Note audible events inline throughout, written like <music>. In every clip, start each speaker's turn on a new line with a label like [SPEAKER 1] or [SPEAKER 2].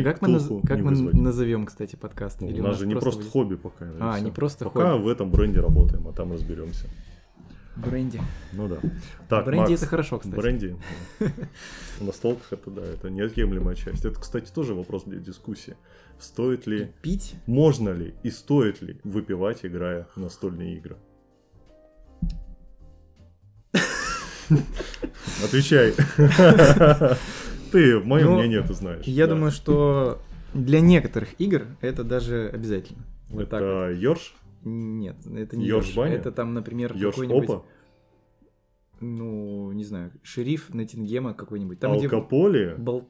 [SPEAKER 1] и
[SPEAKER 2] Как мы, наз- как мы
[SPEAKER 1] вызвать.
[SPEAKER 2] назовем, кстати, подкаст?
[SPEAKER 1] Ну,
[SPEAKER 2] Или
[SPEAKER 1] у нас же не просто
[SPEAKER 2] будет
[SPEAKER 1] хобби пока.
[SPEAKER 2] А, не просто
[SPEAKER 1] Пока
[SPEAKER 2] хобби.
[SPEAKER 1] в этом бренде работаем, а там разберемся.
[SPEAKER 2] бренди?
[SPEAKER 1] Ну да. Так,
[SPEAKER 2] бренди
[SPEAKER 1] Макс,
[SPEAKER 2] это хорошо, кстати.
[SPEAKER 1] Бренди. <laughs> На столках это да, это неотъемлемая часть. Это, кстати, тоже вопрос для дискуссии. Стоит ли,
[SPEAKER 2] Пить?
[SPEAKER 1] можно ли и стоит ли выпивать, играя в настольные игры? <laughs> Отвечай. <laughs> Ты, мое
[SPEAKER 2] Ну,
[SPEAKER 1] мнение, ты знаешь.
[SPEAKER 2] Я
[SPEAKER 1] Да.
[SPEAKER 2] думаю, что для некоторых игр это даже обязательно. Вот так вот.
[SPEAKER 1] Это Йорш?
[SPEAKER 2] Нет, это не
[SPEAKER 1] Ёж
[SPEAKER 2] Ёж.
[SPEAKER 1] Баня?
[SPEAKER 2] Это там, например,
[SPEAKER 1] Йорш
[SPEAKER 2] какой-нибудь,
[SPEAKER 1] Опа?
[SPEAKER 2] ну, не знаю, шериф Ноттингема какой-нибудь. Там,
[SPEAKER 1] Ал
[SPEAKER 2] где, бол-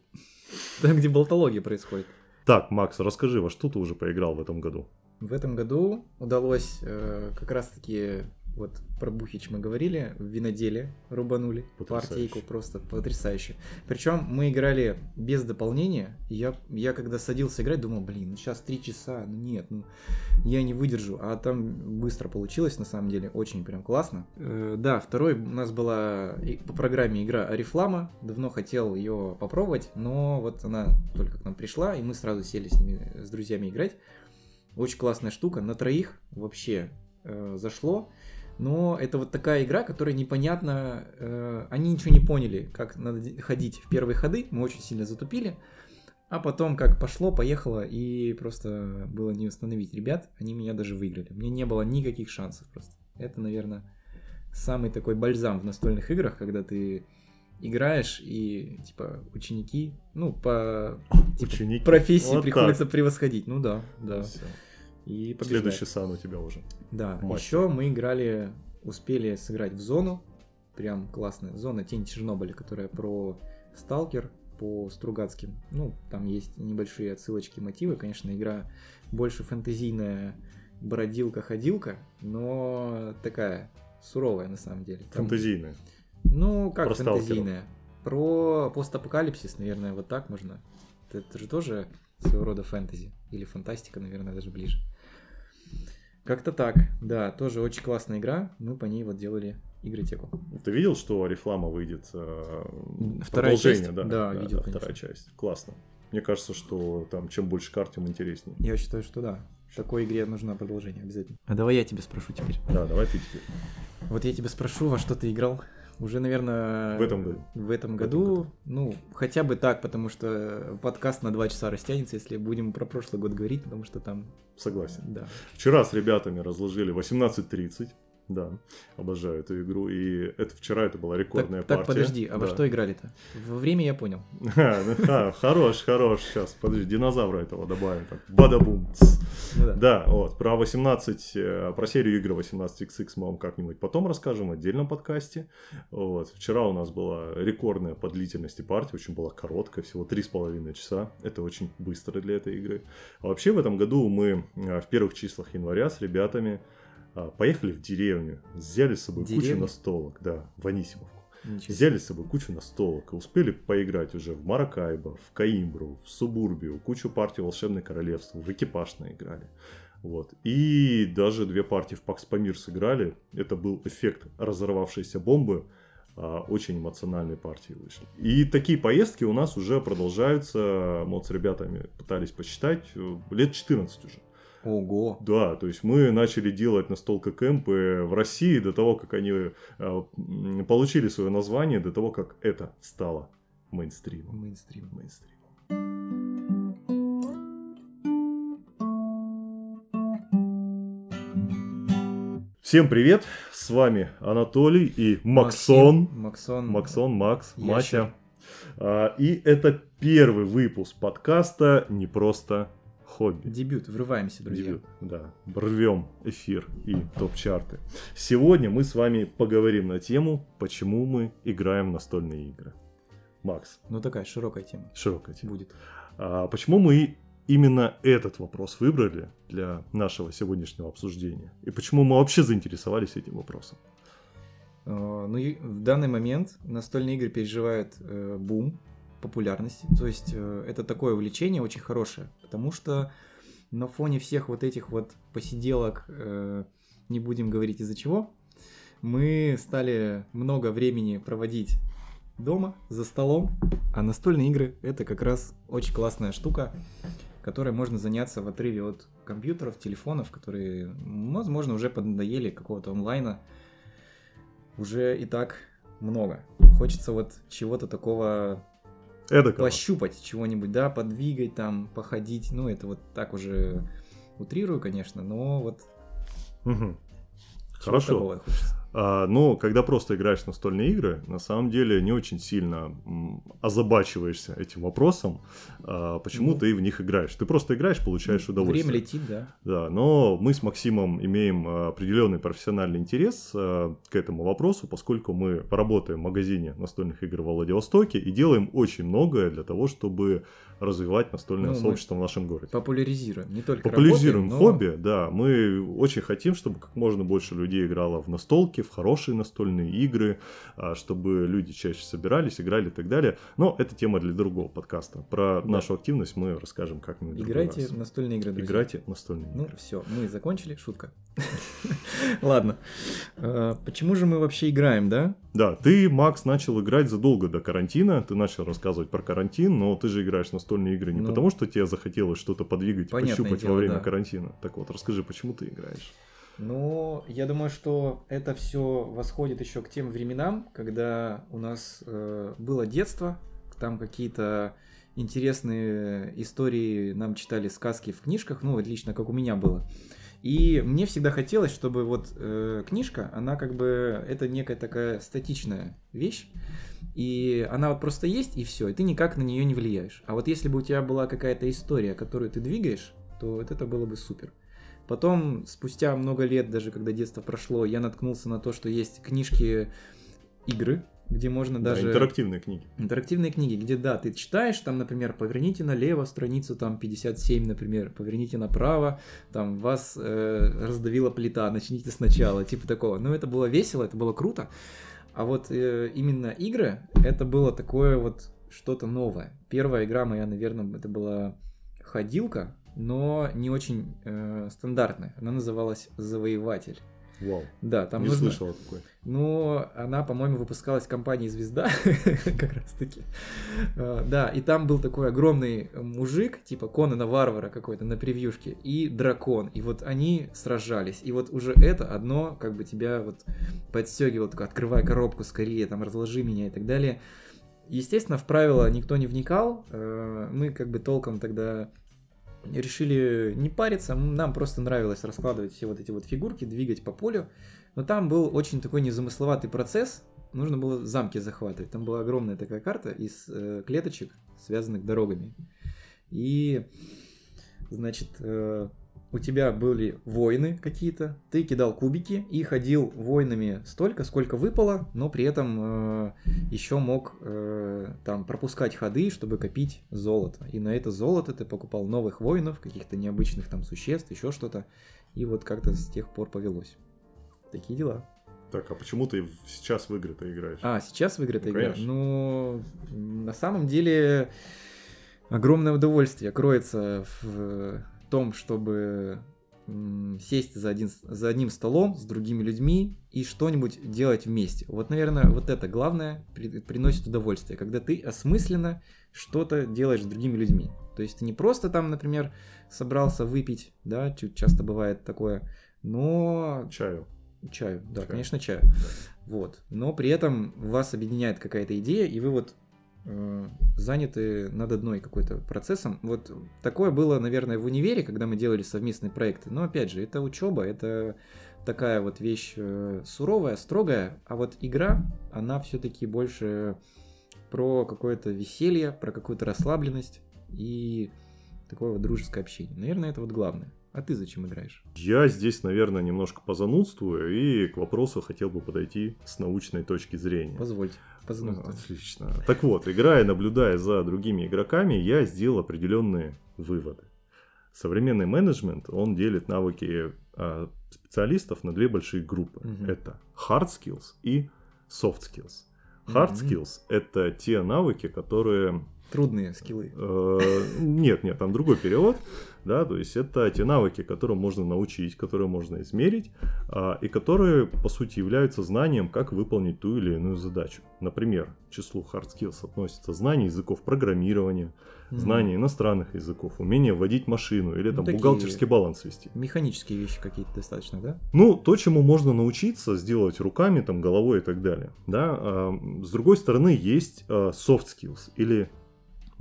[SPEAKER 2] там, где болтология происходит.
[SPEAKER 1] Так, Макс, расскажи, во что ты уже поиграл в этом году?
[SPEAKER 2] В этом году удалось э, как раз-таки, вот про Бухич мы говорили, в виноделе рубанули
[SPEAKER 1] Потрясающе.
[SPEAKER 2] партийку, просто потрясающе. Причем мы играли без дополнения, я, я когда садился играть, думал, блин, ну сейчас три часа, ну нет, ну я не выдержу, а там быстро получилось, на самом деле, очень прям классно. Э, да, второй у нас была по программе игра Арифлама, давно хотел ее попробовать, но вот она только к нам пришла, и мы сразу сели с ними, с друзьями играть. Очень классная штука, на троих вообще э, зашло. Но это вот такая игра, которая непонятно... э, они ничего не поняли, как надо ходить в первые ходы. Мы очень сильно затупили. А потом как пошло, поехало, и просто было не установить ребят. Они меня даже выиграли. Мне не было никаких шансов просто. Это, наверное, самый такой бальзам в настольных играх, когда ты играешь, и, типа, ученики, ну, по типа,
[SPEAKER 1] Ученики.
[SPEAKER 2] профессии
[SPEAKER 1] Вот
[SPEAKER 2] приходится превосходить. Ну да, да.
[SPEAKER 1] Всё.
[SPEAKER 2] И побеждать.
[SPEAKER 1] Следующий сан у тебя уже.
[SPEAKER 2] Да,
[SPEAKER 1] Мастер.
[SPEAKER 2] еще мы играли, успели сыграть в зону, прям классная зона Тень Чернобыля, которая про Сталкер по Стругацким. Ну, там есть небольшие отсылочки, мотивы. Конечно, игра больше фэнтезийная, бродилка-ходилка, но такая суровая на самом деле. Там-
[SPEAKER 1] Фантазийные.
[SPEAKER 2] Ну, как
[SPEAKER 1] Про сталкеров.
[SPEAKER 2] фэнтезийная? Про постапокалипсис, наверное, вот так можно. Это же тоже своего рода фэнтези. Или фантастика, наверное, даже ближе. Как-то так, да, тоже очень классная игра. Мы по ней вот делали игротеку.
[SPEAKER 1] Ты видел, что Арифлама выйдет э,
[SPEAKER 2] Вторая
[SPEAKER 1] продолжение,
[SPEAKER 2] часть?
[SPEAKER 1] да?
[SPEAKER 2] Да, видел,
[SPEAKER 1] вторая
[SPEAKER 2] конечно.
[SPEAKER 1] часть. Классно. Мне кажется, что там чем больше карт, тем интереснее.
[SPEAKER 2] Я считаю, что да. Такой игре нужно продолжение обязательно. А давай я тебя спрошу теперь.
[SPEAKER 1] Да, давай ты теперь.
[SPEAKER 2] Вот я тебя спрошу, во что ты играл? Уже, наверное...
[SPEAKER 1] В этом году.
[SPEAKER 2] В этом
[SPEAKER 1] В этом
[SPEAKER 2] году,
[SPEAKER 1] году.
[SPEAKER 2] ну, хотя бы так, потому что подкаст на два часа растянется, если будем про прошлый год говорить, потому что там,
[SPEAKER 1] Согласен.
[SPEAKER 2] да.
[SPEAKER 1] Вчера с ребятами разложили 18.30. Да, обожаю эту игру. И это вчера это была рекордная
[SPEAKER 2] Так, так,
[SPEAKER 1] партия.
[SPEAKER 2] подожди, а во
[SPEAKER 1] Да.
[SPEAKER 2] что играли-то? Во время я понял.
[SPEAKER 1] Ха, <laughs> ну, ха, Хорош, хорош. Сейчас, подожди, динозавра этого добавим. Так, бадабум.
[SPEAKER 2] Ну да.
[SPEAKER 1] Вот, про 18, э, про серию игр 18XX мы вам как-нибудь потом расскажем в отдельном подкасте. Вот, вчера у нас была рекордная по длительности партия, очень была короткая, всего 3,5 часа. Это очень быстро для этой игры. А вообще в этом году мы э, в первых числах января с ребятами а, поехали в деревню, взяли с собой кучу
[SPEAKER 2] Деревню?
[SPEAKER 1] настолок, да, в Анисимовку.
[SPEAKER 2] Ничего.
[SPEAKER 1] Взяли с собой кучу настолок и успели поиграть уже в Маракайбо, в Каимбру, в Субурбию, кучу партий Волшебное Королевство, в экипаж наиграли. Вот. И даже две партии в Пакс Памир сыграли. Это был эффект разорвавшейся бомбы. А, Очень эмоциональные партии вышли. И такие поездки у нас уже продолжаются. Мы вот с ребятами пытались посчитать. э, Лет 14 уже.
[SPEAKER 2] Ого.
[SPEAKER 1] Да, то есть мы начали делать настолка кемпы в России до того, как они э, получили свое название, до того, как это стало мейнстримом.
[SPEAKER 2] Мейнстрим.
[SPEAKER 1] Мейнстрим. Всем привет, с вами Анатолий и Максон.
[SPEAKER 2] Максим, Максон.
[SPEAKER 1] Максон, Макс,
[SPEAKER 2] Ящер.
[SPEAKER 1] Мася. А, И это первый выпуск подкаста «Не просто хобби».
[SPEAKER 2] Дебют. Врываемся, друзья.
[SPEAKER 1] Дебют, да. Рвем эфир и топ-чарты. Сегодня мы с вами поговорим на тему, почему мы играем в настольные игры. Макс,
[SPEAKER 2] Ну такая широкая тема
[SPEAKER 1] широкая тема.
[SPEAKER 2] будет.
[SPEAKER 1] А почему мы именно этот вопрос выбрали для нашего сегодняшнего обсуждения? И почему мы вообще заинтересовались этим вопросом?
[SPEAKER 2] Э, Ну в данный момент настольные игры переживают э, бум популярности. То есть э, это такое увлечение очень хорошее, потому что на фоне всех вот этих вот посиделок, э, не будем говорить из-за чего, мы стали много времени проводить дома, за столом. А настольные игры это как раз очень классная штука, которой можно заняться в отрыве от компьютеров, телефонов, которые, возможно, уже поднадоели какого-то онлайна. Уже и так много. Хочется вот чего-то такого
[SPEAKER 1] Эдакого.
[SPEAKER 2] пощупать, чего-нибудь, да, подвигать там, походить. Ну, это вот так уже утрирую, конечно, но вот чего
[SPEAKER 1] Хорошо. А, но когда просто играешь в настольные игры, на самом деле не очень сильно озабачиваешься этим вопросом, а, почему
[SPEAKER 2] Ну.
[SPEAKER 1] ты в них играешь. Ты просто играешь, получаешь удовольствие.
[SPEAKER 2] Время летит, да.
[SPEAKER 1] Да, но мы с Максимом имеем а, определенный профессиональный интерес к этому вопросу, поскольку мы работаем в магазине настольных игр в Владивостоке и делаем очень многое для того, чтобы развивать настольное
[SPEAKER 2] Ну,
[SPEAKER 1] сообщество в нашем городе.
[SPEAKER 2] Популяризируем. Не только
[SPEAKER 1] Популяризируем
[SPEAKER 2] работаем, но
[SPEAKER 1] хобби, да. Мы очень хотим, чтобы как можно больше людей играло в настолки, в хорошие настольные игры, а, чтобы люди чаще собирались, играли и так далее. Но это тема для другого подкаста. Про
[SPEAKER 2] Да.
[SPEAKER 1] нашу активность мы расскажем как-нибудь.
[SPEAKER 2] Играйте в настольные игры, друзья.
[SPEAKER 1] Играйте в настольные
[SPEAKER 2] Ну,
[SPEAKER 1] игры.
[SPEAKER 2] все, мы закончили, шутка. <laughs> Ладно. А, Почему же мы вообще играем, да?
[SPEAKER 1] Да, ты, Макс, начал играть задолго до карантина. Ты начал рассказывать про карантин, но ты же играешь в настольные игры не
[SPEAKER 2] Ну.
[SPEAKER 1] потому, что тебе захотелось что-то подвигать, пощупать
[SPEAKER 2] дело,
[SPEAKER 1] во время
[SPEAKER 2] да.
[SPEAKER 1] карантина. Так вот, расскажи, почему ты играешь?
[SPEAKER 2] Ну, я думаю, что это все восходит еще к тем временам, когда у нас э, было детство, там какие-то интересные истории нам читали сказки в книжках, ну, вот лично как у меня было. И мне всегда хотелось, чтобы вот э, книжка, она как бы, это некая такая статичная вещь, и она вот просто есть, и все, и ты никак на нее не влияешь. А вот если бы у тебя была какая-то история, которую ты двигаешь, то вот это было бы супер. Потом, спустя много лет, даже когда детство прошло, я наткнулся на то, что есть книжки игры, где можно
[SPEAKER 1] Да,
[SPEAKER 2] даже...
[SPEAKER 1] интерактивные книги.
[SPEAKER 2] Интерактивные книги, где, да, ты читаешь, там, например, поверните налево страницу, там, 57, например, поверните направо, там, вас э, раздавила плита, начните сначала, типа такого. Ну, это было весело, это было круто. А вот э, именно игры, это было такое вот что-то новое. Первая игра моя, наверное, это была ходилка, но не очень э, стандартная. Она называлась «Завоеватель».
[SPEAKER 1] Вау.
[SPEAKER 2] Да, там
[SPEAKER 1] не
[SPEAKER 2] нужно...
[SPEAKER 1] слышал о такой.
[SPEAKER 2] Ну, она, по-моему, выпускалась компанией «Звезда», <laughs> как раз-таки. Э, Да, и там был такой огромный мужик, типа Конана Варвара какой-то на превьюшке, и дракон. И вот они сражались. И вот уже это одно, как бы тебя вот подстегивало, такое, открывай коробку скорее, там, разложи меня и так далее. Естественно, в правила никто не вникал. Э, Мы как бы толком тогда решили не париться, нам просто нравилось раскладывать все вот эти вот фигурки, двигать по полю. Но там был очень такой незамысловатый процесс. Нужно было замки захватывать. Там была огромная такая карта из э, клеточек, связанных дорогами. И, значит, э, у тебя были воины какие-то, ты кидал кубики и ходил воинами столько, сколько выпало, но при этом э, еще мог э, там пропускать ходы, чтобы копить золото. И на это золото ты покупал новых воинов, каких-то необычных там существ, еще что-то. И вот как-то с тех пор повелось. Такие дела.
[SPEAKER 1] Так, а почему ты сейчас в игры-то играешь?
[SPEAKER 2] А, сейчас в игры ты
[SPEAKER 1] Ну,
[SPEAKER 2] играешь? Ну, на самом деле, огромное удовольствие кроется в том, чтобы сесть за, один, за одним столом с другими людьми и что-нибудь делать вместе. Вот, наверное, вот это главное при- приносит удовольствие, когда ты осмысленно что-то делаешь с другими людьми. То есть ты не просто там, например, собрался выпить, да, чуть часто бывает такое, но
[SPEAKER 1] Чаю.
[SPEAKER 2] Чаю, да,
[SPEAKER 1] Чаю.
[SPEAKER 2] конечно, чаю. Вот. Но при этом вас объединяет какая-то идея, и вы вот заняты над одной какой-то процессом. Вот такое было, наверное, в универе, когда мы делали совместные проекты. Но опять же, это учеба, это такая вот вещь э, суровая, строгая, а вот игра, она все-таки больше про какое-то веселье, про какую-то расслабленность и такое вот дружеское общение. Наверное, это вот главное. А ты зачем играешь?
[SPEAKER 1] Я здесь, наверное, немножко позанудствую и к вопросу хотел бы подойти с научной точки зрения.
[SPEAKER 2] Позвольте.
[SPEAKER 1] Ну,
[SPEAKER 2] Позвольте.
[SPEAKER 1] Отлично. Так вот, играя наблюдая за другими игроками, я сделал определенные выводы. Современный менеджмент, он делит навыки а, специалистов на две большие группы.
[SPEAKER 2] Мгм.
[SPEAKER 1] Это hard skills и soft skills. Hard
[SPEAKER 2] Мгм.
[SPEAKER 1] skills – это те навыки, которые
[SPEAKER 2] Трудные скиллы.
[SPEAKER 1] Э, Нет, нет, там другой перевод. Да, то есть это те навыки, которым можно научить, которые можно измерить, а, и которые, по сути, являются знанием, как выполнить ту или иную задачу. Например, к числу hard skills относятся знания языков программирования,
[SPEAKER 2] Мгм.
[SPEAKER 1] знания иностранных языков, умение водить машину или
[SPEAKER 2] Ну,
[SPEAKER 1] там бухгалтерский баланс вести.
[SPEAKER 2] Механические вещи какие-то достаточно, да?
[SPEAKER 1] Ну, то, чему можно научиться сделать руками, там, головой и так далее. Да? а, С другой стороны, есть а, soft skills или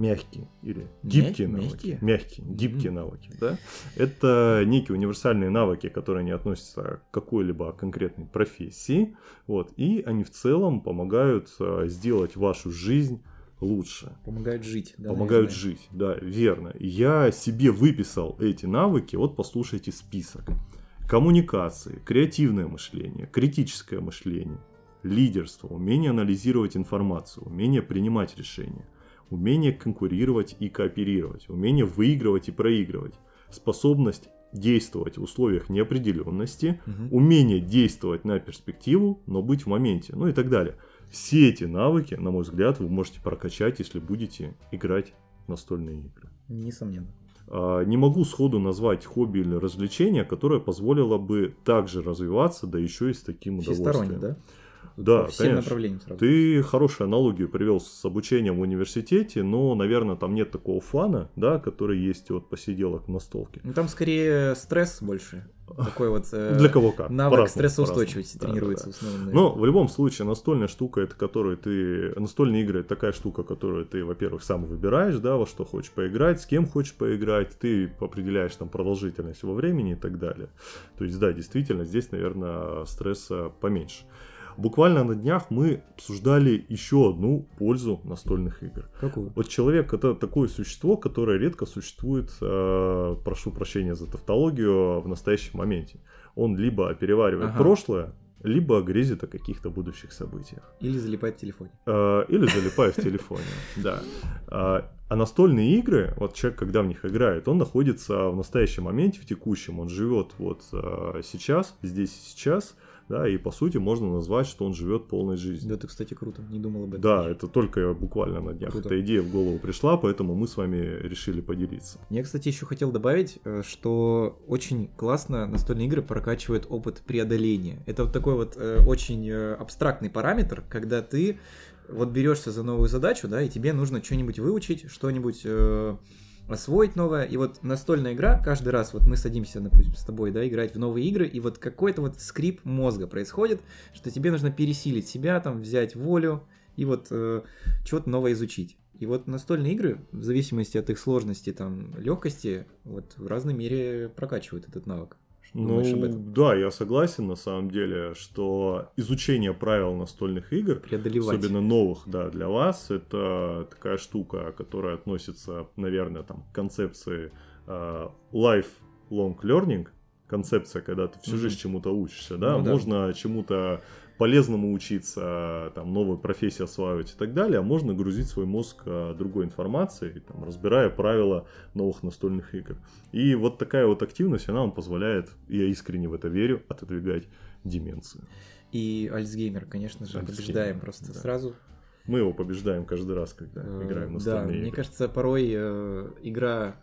[SPEAKER 1] мягкие или гибкие
[SPEAKER 2] Мя-
[SPEAKER 1] навыки.
[SPEAKER 2] мягкие?
[SPEAKER 1] Мягкие, гибкие
[SPEAKER 2] Мгм.
[SPEAKER 1] навыки. Да? Это некие универсальные навыки, которые не относятся к какой-либо конкретной профессии. Вот, и они в целом помогают а, сделать вашу жизнь лучше
[SPEAKER 2] Помогают жить. да,
[SPEAKER 1] помогают
[SPEAKER 2] наверное.
[SPEAKER 1] жить, да, верно. Я себе выписал эти навыки, вот послушайте список. Коммуникации, креативное мышление, критическое мышление, лидерство, умение анализировать информацию, умение принимать решения, умение конкурировать и кооперировать, умение выигрывать и проигрывать, способность действовать в условиях неопределенности,
[SPEAKER 2] Мгм.
[SPEAKER 1] умение действовать на перспективу, но быть в моменте, ну и так далее. Все эти навыки, на мой взгляд, вы можете прокачать, если будете играть в настольные игры.
[SPEAKER 2] Несомненно.
[SPEAKER 1] А, Не могу сходу назвать хобби или развлечение, которое позволило бы также развиваться, да еще и с таким удовольствием.
[SPEAKER 2] да?
[SPEAKER 1] Да,
[SPEAKER 2] По всем
[SPEAKER 1] конечно.
[SPEAKER 2] направлениям сразу.
[SPEAKER 1] Ты хорошую аналогию привел с обучением в университете, но, наверное, там нет такого фана, да, который есть от посиделок на столке.
[SPEAKER 2] Ну, там скорее стресс больше. Такой вот э,
[SPEAKER 1] Для кого как.
[SPEAKER 2] навык стрессоустойчивости.
[SPEAKER 1] Да,
[SPEAKER 2] тренируется
[SPEAKER 1] да, да.
[SPEAKER 2] в основном.
[SPEAKER 1] Но в любом случае настольная штука, это которую ты... Настольные игры это такая штука, которую ты, во-первых, сам выбираешь, да, во что хочешь поиграть, с кем хочешь поиграть, ты определяешь там продолжительность во времени и так далее. То есть, да, действительно, здесь, наверное, стресса поменьше. Буквально на днях мы обсуждали еще одну пользу настольных игр.
[SPEAKER 2] Какую?
[SPEAKER 1] Вот человек это такое существо, которое редко существует, э, прошу прощения за тавтологию, в настоящем моменте. Он либо переваривает
[SPEAKER 2] Ага.
[SPEAKER 1] прошлое, либо грезит о каких-то будущих событиях.
[SPEAKER 2] Или залипать в телефоне.
[SPEAKER 1] Э, или залипает в телефоне, <laughs> да. А а настольные игры, вот человек, когда в них играет, он находится в настоящем моменте, в текущем, он живет вот э, сейчас, здесь и сейчас, да, и по сути можно назвать, что он живет полной жизнью.
[SPEAKER 2] Да, это, кстати, круто. Не думал об этом.
[SPEAKER 1] Да, это только буквально на днях
[SPEAKER 2] Круто.
[SPEAKER 1] эта идея в голову пришла, поэтому мы с вами решили поделиться.
[SPEAKER 2] Я, кстати, еще хотел добавить, э, что очень классно настольные игры прокачивают опыт преодоления. Это вот такой вот э, очень э, абстрактный параметр, когда ты вот берешься за новую задачу, да, и тебе нужно что-нибудь выучить, что-нибудь освоить новое. И вот настольная игра, каждый раз вот мы садимся, допустим, с тобой, да, играть в новые игры, и вот какой-то вот скрип мозга происходит, что тебе нужно пересилить себя, там, взять волю и вот э, что-то новое изучить. И вот настольные игры, в зависимости от их сложности, там, легкости, вот в разной мере прокачивают этот навык. Думаешь об
[SPEAKER 1] Ну,
[SPEAKER 2] этом?
[SPEAKER 1] да, я согласен на самом деле, что изучение правил настольных игр, особенно новых, да, для вас, это такая штука, которая относится, наверное, там, к концепции э, lifelong learning, концепция, когда ты всю жизнь чему-то учишься, да,
[SPEAKER 2] Ну да.
[SPEAKER 1] можно чему-то полезному учиться, там, новую профессию осваивать и так далее, а можно грузить свой мозг э, другой информацией, там, разбирая правила новых настольных игр. И вот такая вот активность, она вам позволяет, я искренне в это верю, отодвигать деменцию.
[SPEAKER 2] И Альцгеймер, конечно же,
[SPEAKER 1] Альцгеймер,
[SPEAKER 2] побеждаем просто
[SPEAKER 1] да.
[SPEAKER 2] сразу.
[SPEAKER 1] Мы его побеждаем каждый раз, когда
[SPEAKER 2] Э,
[SPEAKER 1] играем в
[SPEAKER 2] Да,
[SPEAKER 1] настольные
[SPEAKER 2] мне
[SPEAKER 1] игры.
[SPEAKER 2] кажется, порой э, игра,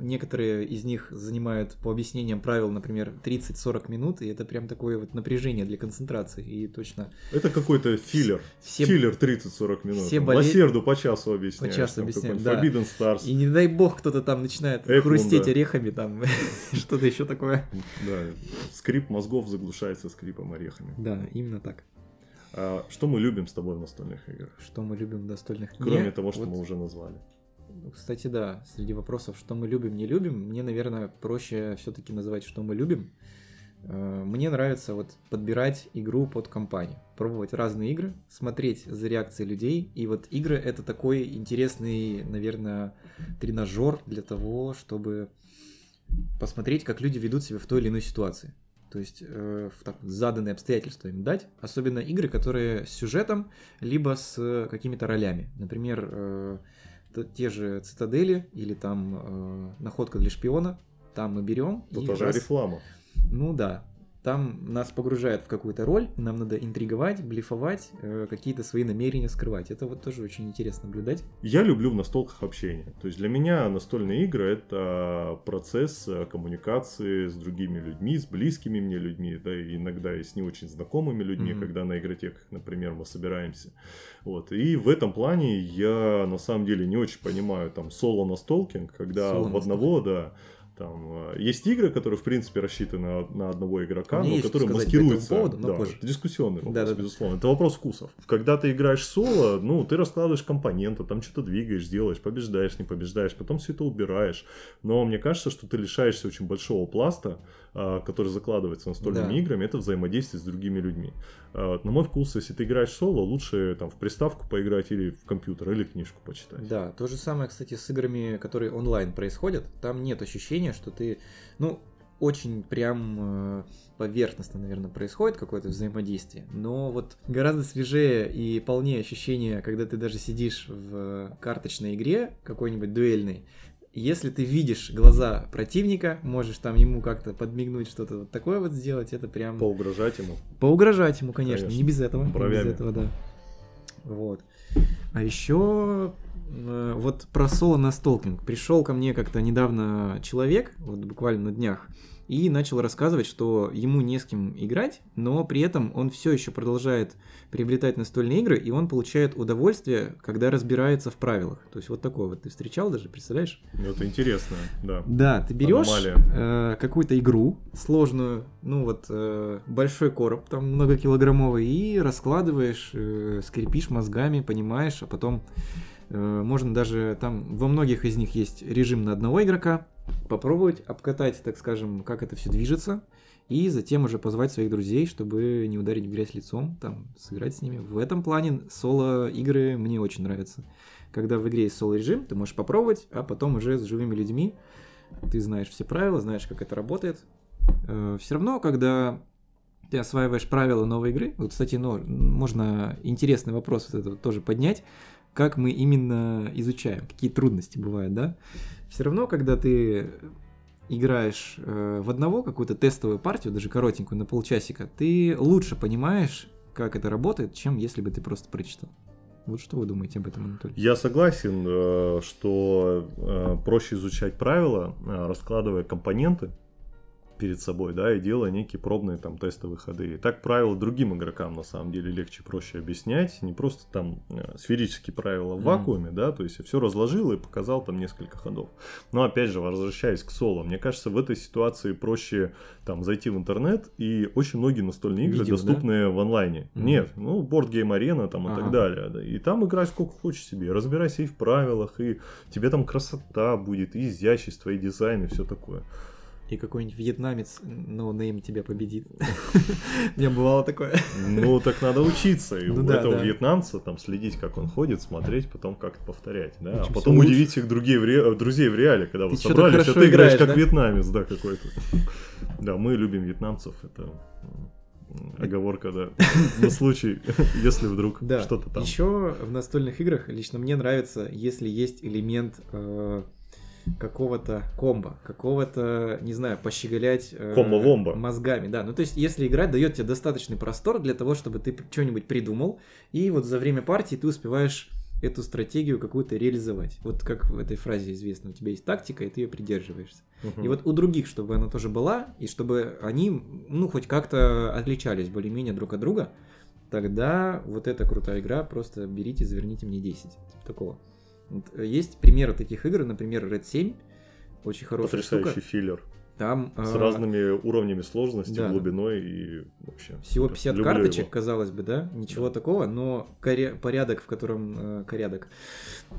[SPEAKER 2] некоторые из них занимают по объяснениям правил, например, 30-40 минут, и это прям такое вот напряжение для концентрации. И точно
[SPEAKER 1] Это какой-то филлер.
[SPEAKER 2] все...
[SPEAKER 1] Филлер 30-40 минут.
[SPEAKER 2] все боле-
[SPEAKER 1] Лосерду по часу объясняешь.
[SPEAKER 2] часу
[SPEAKER 1] там
[SPEAKER 2] объясняем,
[SPEAKER 1] какой-нибудь
[SPEAKER 2] да.
[SPEAKER 1] Forbidden Stars.
[SPEAKER 2] И не дай бог кто-то там начинает
[SPEAKER 1] Эклунда.
[SPEAKER 2] хрустеть орехами, там <laughs> что-то еще такое.
[SPEAKER 1] Да, скрип мозгов заглушается скрипом орехами.
[SPEAKER 2] Да, именно так.
[SPEAKER 1] А что мы любим с тобой в настольных играх?
[SPEAKER 2] Что мы любим в настольных
[SPEAKER 1] Кроме
[SPEAKER 2] Не,
[SPEAKER 1] того, что
[SPEAKER 2] вот,
[SPEAKER 1] мы уже назвали.
[SPEAKER 2] Ну, Кстати, да, среди вопросов, что мы любим, не любим, мне, наверное, проще все-таки называть, что мы любим. Э, Мне нравится вот подбирать игру под компанию, пробовать разные игры, смотреть за реакцией людей. И вот игры это такой интересный, наверное, тренажер для того, чтобы посмотреть, как люди ведут себя в той или иной ситуации. То есть э, в так, заданные обстоятельства им дать. Особенно игры, которые с сюжетом, либо с какими-то ролями. Например, э, те же цитадели или там э, находка для шпиона. Там мы берем
[SPEAKER 1] Тут тоже
[SPEAKER 2] раз-
[SPEAKER 1] реклама.
[SPEAKER 2] ну да. Там нас погружает в какую-то роль, нам надо интриговать, блефовать, э, какие-то свои намерения скрывать. Это вот тоже очень интересно наблюдать.
[SPEAKER 1] Я люблю в настолках общение. То есть для меня настольные игры это процесс э, коммуникации с другими людьми, с близкими мне людьми, да, и иногда и с не очень знакомыми людьми, mm-hmm. когда на игротеках, например, мы собираемся. Вот. И в этом плане я на самом деле не очень понимаю там соло-настолкинг, когда соло в одного, да, там э, есть игры, которые, в принципе, рассчитаны на, одного игрока, но которые маскируются. По поводу, но да, позже. дискуссионный вопрос, да, да, безусловно. Это вопрос вкусов. Когда ты играешь соло, ну, ты раскладываешь компоненты, там что-то двигаешь, делаешь, побеждаешь, не побеждаешь, потом все это убираешь. Но мне кажется, что ты лишаешься очень большого пласта, а, который закладывается настольными да. играми, это взаимодействие с другими людьми. А, на мой вкус, если ты играешь соло, лучше там в приставку поиграть или в компьютер, или книжку почитать.
[SPEAKER 2] Да, то же самое, кстати, с играми, которые онлайн происходят. Там нет ощущения, что ты, ну, очень прям э, поверхностно, наверное, происходит какое-то взаимодействие, но вот гораздо свежее и полнее ощущение, когда ты даже сидишь в карточной игре какой-нибудь дуэльной, если ты видишь глаза противника, можешь там ему как-то подмигнуть, что-то вот такое вот сделать, это прям...
[SPEAKER 1] Поугрожать ему.
[SPEAKER 2] Поугрожать ему, конечно, конечно. не без этого. Бровями. Не без этого, да. Вот. А еще вот про соло на столкинг. Пришел ко мне как-то недавно человек, вот буквально на днях, и начал рассказывать, что ему не с кем играть, но при этом он все еще продолжает приобретать настольные игры, и он получает удовольствие, когда разбирается в правилах. То есть вот такое вот ты встречал даже, представляешь?
[SPEAKER 1] Это интересно, да.
[SPEAKER 2] Да, ты берешь э, какую-то игру сложную, ну вот э, большой короб, там многокилограммовый, и раскладываешь, э, скрипишь мозгами, понимаешь, а потом э, можно даже там во многих из них есть режим на одного игрока, попробовать обкатать, так скажем, как это все движется, и затем уже позвать своих друзей, чтобы не ударить грязь лицом, там, сыграть с ними. В этом плане соло-игры мне очень нравятся. Когда в игре есть соло-режим, ты можешь попробовать, а потом уже с живыми людьми ты знаешь все правила, знаешь, как это работает. Э, все равно, когда ты осваиваешь правила новой игры, вот, кстати, ну, можно интересный вопрос вот это тоже поднять, как мы именно изучаем, какие трудности бывают, да? Все равно, когда ты играешь э, в одного какую-то тестовую партию, даже коротенькую, на полчасика, ты лучше понимаешь, как это работает, чем если бы ты просто прочитал. Вот что вы думаете об этом, Анатолий?
[SPEAKER 1] Я согласен, э, что э, проще изучать правила, раскладывая компоненты, перед собой, да, и делая некие пробные там тестовые ходы. И так правила другим игрокам на самом деле легче, проще объяснять, не просто там э, сферические правила в вакууме, mm. да, то есть я все разложил и показал там несколько ходов. Но опять же, возвращаясь к соло, мне кажется, в этой ситуации проще там зайти в интернет и очень многие настольные игры Видео, доступны да? в онлайне. Мм. Нет, ну, Arena там и ага. так далее, да, и там играй сколько хочешь себе, разбирайся и в правилах, и тебе там красота будет, и изящество, и дизайн, и все такое
[SPEAKER 2] и какой-нибудь вьетнамец no-name тебя победит. <laughs> Не бывало такое.
[SPEAKER 1] Ну, так надо учиться. И <laughs> ну, у этого вьетнамца там следить, как он ходит, смотреть, потом как-то повторять. Да? А потом удивить всех друзей в, ре... друзей в реале, когда вы собрались, а ты играешь как вьетнамец, да, какой-то. Да, мы любим вьетнамцев, это оговорка, да, на случай, <laughs> если вдруг да. что-то там.
[SPEAKER 2] Еще в настольных играх лично мне нравится, если есть элемент э, какого-то комбо, какого-то, не знаю, пощеголять
[SPEAKER 1] э, Комбо-вомбо.
[SPEAKER 2] мозгами. Да, ну то есть, если играть дает тебе достаточный простор для того, чтобы ты что-нибудь придумал, и вот за время партии ты успеваешь эту стратегию какую-то реализовать. Вот как в этой фразе известно, у тебя есть тактика, и ты ее придерживаешься. Угу. И вот у других, чтобы она тоже была, и чтобы они, ну, хоть как-то отличались более-менее друг от друга, тогда вот эта крутая игра, просто берите, заверните мне 10. Типа такого. Э, есть примеры таких игр, например, Red 7, очень хорошая
[SPEAKER 1] Потрясающий
[SPEAKER 2] штука.
[SPEAKER 1] филлер.
[SPEAKER 2] Там,
[SPEAKER 1] с э, разными уровнями сложности, да. глубиной и вообще.
[SPEAKER 2] Всего 50 Люблю карточек, его. казалось бы, да? Ничего да. такого, но коря... порядок, в котором... Э, порядок,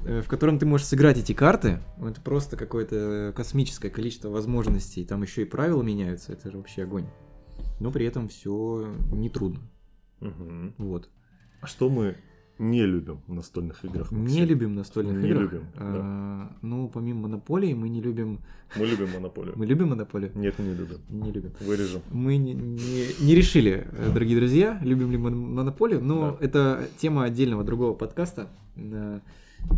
[SPEAKER 2] в котором ты можешь сыграть эти карты, это просто какое-то космическое количество возможностей. Там еще и правила меняются, это же вообще огонь. Но при этом все нетрудно.
[SPEAKER 1] Угу.
[SPEAKER 2] Вот.
[SPEAKER 1] А что мы не любим в настольных играх.
[SPEAKER 2] Не любим настольных
[SPEAKER 1] не
[SPEAKER 2] играх.
[SPEAKER 1] любим.
[SPEAKER 2] А, да. Ну, помимо монополии, мы не любим.
[SPEAKER 1] Мы любим монополию.
[SPEAKER 2] Мы любим монополию?
[SPEAKER 1] Нет, не любим.
[SPEAKER 2] Не любим.
[SPEAKER 1] Вырежем.
[SPEAKER 2] Мы не, не, не решили, дорогие друзья, любим ли мы монополию, но да. это тема отдельного другого подкаста на